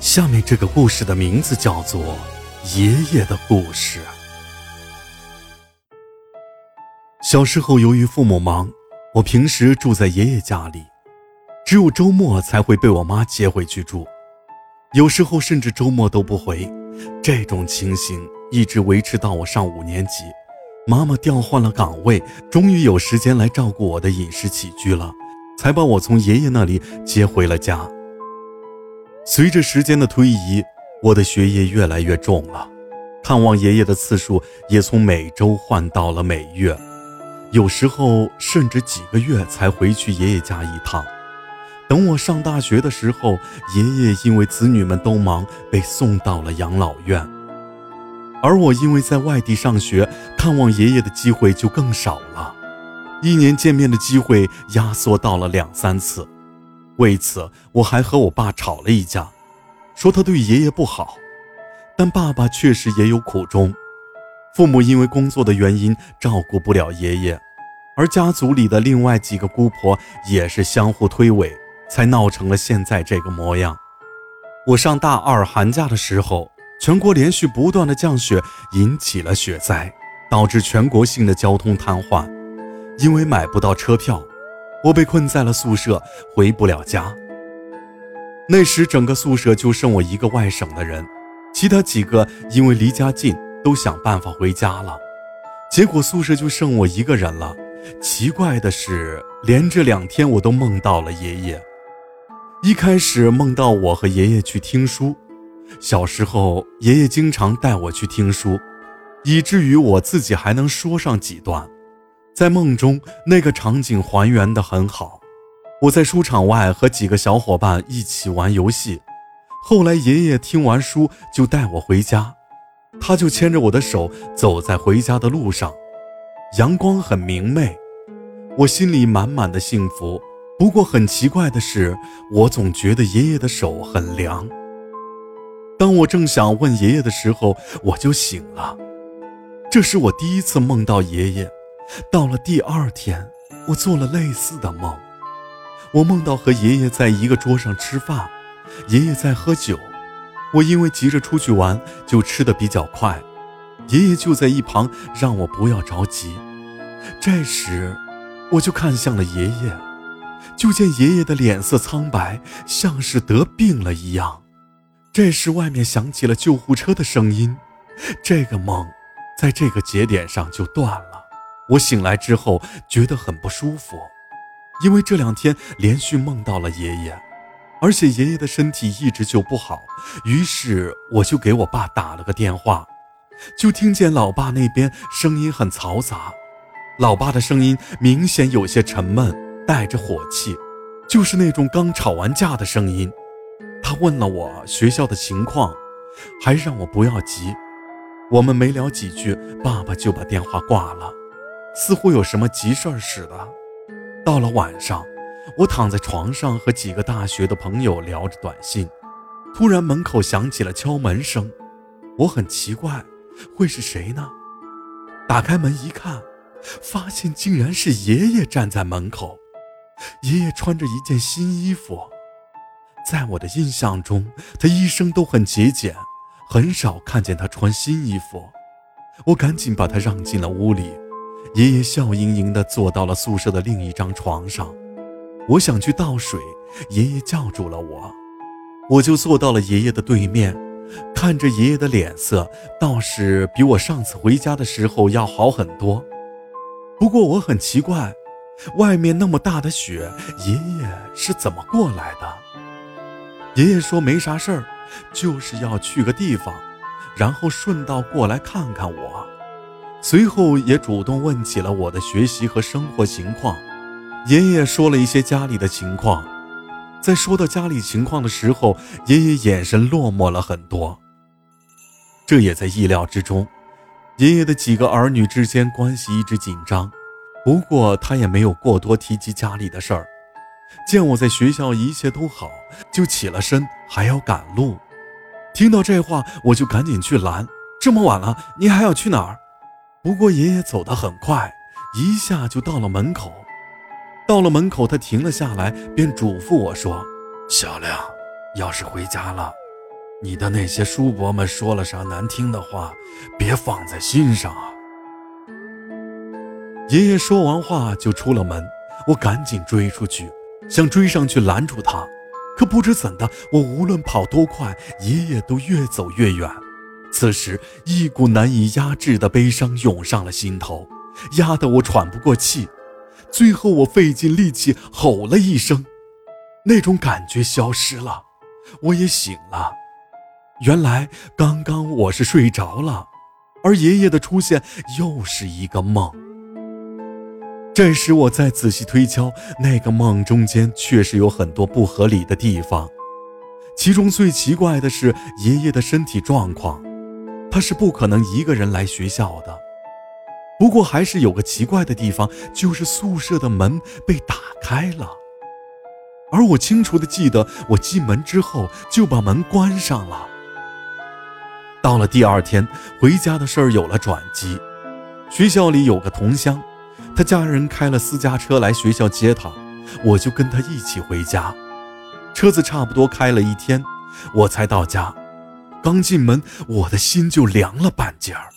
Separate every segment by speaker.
Speaker 1: 下面这个故事的名字叫做《爷爷的故事》。小时候，由于父母忙，我平时住在爷爷家里，只有周末才会被我妈接回去住，有时候甚至周末都不回。这种情形一直维持到我上五年级，妈妈调换了岗位，终于有时间来照顾我的饮食起居了，才把我从爷爷那里接回了家。随着时间的推移，我的学业越来越重了，看望爷爷的次数也从每周换到了每月，有时候甚至几个月才回去爷爷家一趟。等我上大学的时候，爷爷因为子女们都忙，被送到了养老院，而我因为在外地上学，看望爷爷的机会就更少了，一年见面的机会压缩到了两三次。为此，我还和我爸吵了一架，说他对爷爷不好。但爸爸确实也有苦衷，父母因为工作的原因照顾不了爷爷，而家族里的另外几个姑婆也是相互推诿，才闹成了现在这个模样。我上大二寒假的时候，全国连续不断的降雪引起了雪灾，导致全国性的交通瘫痪，因为买不到车票。我被困在了宿舍，回不了家。那时整个宿舍就剩我一个外省的人，其他几个因为离家近，都想办法回家了。结果宿舍就剩我一个人了。奇怪的是，连着两天我都梦到了爷爷。一开始梦到我和爷爷去听书，小时候爷爷经常带我去听书，以至于我自己还能说上几段。在梦中，那个场景还原得很好。我在书场外和几个小伙伴一起玩游戏。后来爷爷听完书就带我回家，他就牵着我的手走在回家的路上，阳光很明媚，我心里满满的幸福。不过很奇怪的是，我总觉得爷爷的手很凉。当我正想问爷爷的时候，我就醒了。这是我第一次梦到爷爷。到了第二天，我做了类似的梦。我梦到和爷爷在一个桌上吃饭，爷爷在喝酒。我因为急着出去玩，就吃得比较快。爷爷就在一旁让我不要着急。这时，我就看向了爷爷，就见爷爷的脸色苍白，像是得病了一样。这时，外面响起了救护车的声音。这个梦，在这个节点上就断了。我醒来之后觉得很不舒服，因为这两天连续梦到了爷爷，而且爷爷的身体一直就不好。于是我就给我爸打了个电话，就听见老爸那边声音很嘈杂，老爸的声音明显有些沉闷，带着火气，就是那种刚吵完架的声音。他问了我学校的情况，还让我不要急。我们没聊几句，爸爸就把电话挂了。似乎有什么急事儿似的。到了晚上，我躺在床上和几个大学的朋友聊着短信，突然门口响起了敲门声。我很奇怪，会是谁呢？打开门一看，发现竟然是爷爷站在门口。爷爷穿着一件新衣服，在我的印象中，他一生都很节俭，很少看见他穿新衣服。我赶紧把他让进了屋里。爷爷笑盈盈地坐到了宿舍的另一张床上，我想去倒水，爷爷叫住了我，我就坐到了爷爷的对面，看着爷爷的脸色倒是比我上次回家的时候要好很多。不过我很奇怪，外面那么大的雪，爷爷是怎么过来的？爷爷说没啥事儿，就是要去个地方，然后顺道过来看看我。随后也主动问起了我的学习和生活情况，爷爷说了一些家里的情况，在说到家里情况的时候，爷爷眼神落寞了很多。这也在意料之中，爷爷的几个儿女之间关系一直紧张，不过他也没有过多提及家里的事儿。见我在学校一切都好，就起了身，还要赶路。听到这话，我就赶紧去拦：“这么晚了，你还要去哪儿？”不过爷爷走得很快，一下就到了门口。到了门口，他停了下来，便嘱咐我说：“小亮，要是回家了，你的那些叔伯们说了啥难听的话，别放在心上啊。”爷爷说完话就出了门，我赶紧追出去，想追上去拦住他，可不知怎的，我无论跑多快，爷爷都越走越远。此时，一股难以压制的悲伤涌上了心头，压得我喘不过气。最后，我费尽力气吼了一声，那种感觉消失了，我也醒了。原来，刚刚我是睡着了，而爷爷的出现又是一个梦。这时，我再仔细推敲，那个梦中间确实有很多不合理的地方。其中最奇怪的是爷爷的身体状况，他是不可能一个人来学校的。不过，还是有个奇怪的地方，就是宿舍的门被打开了。而我清楚的记得，我进门之后就把门关上了。到了第二天，回家的事儿有了转机，学校里有个同乡。他家人开了私家车来学校接他，我就跟他一起回家。车子差不多开了一天，我才到家。刚进门，我的心就凉了半截儿。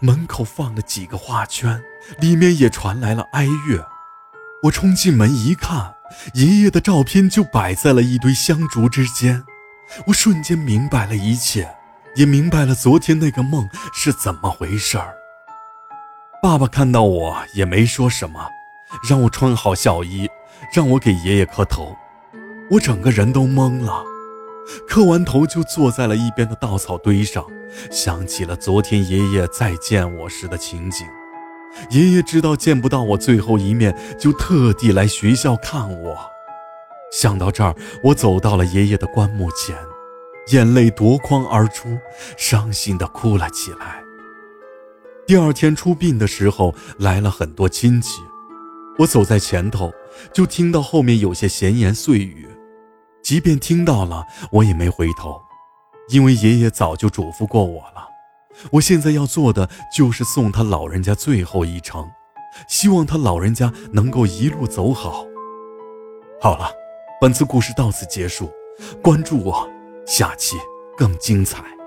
Speaker 1: 门口放了几个花圈，里面也传来了哀乐。我冲进门一看，爷爷的照片就摆在了一堆香烛之间。我瞬间明白了一切，也明白了昨天那个梦是怎么回事儿。爸爸看到我也没说什么，让我穿好孝衣，让我给爷爷磕头。我整个人都懵了，磕完头就坐在了一边的稻草堆上，想起了昨天爷爷再见我时的情景。爷爷知道见不到我最后一面，就特地来学校看我。想到这儿，我走到了爷爷的棺木前，眼泪夺眶而出，伤心地哭了起来。第二天出殡的时候，来了很多亲戚。我走在前头，就听到后面有些闲言碎语。即便听到了，我也没回头，因为爷爷早就嘱咐过我了。我现在要做的就是送他老人家最后一程，希望他老人家能够一路走好。好了，本次故事到此结束，关注我，下期更精彩。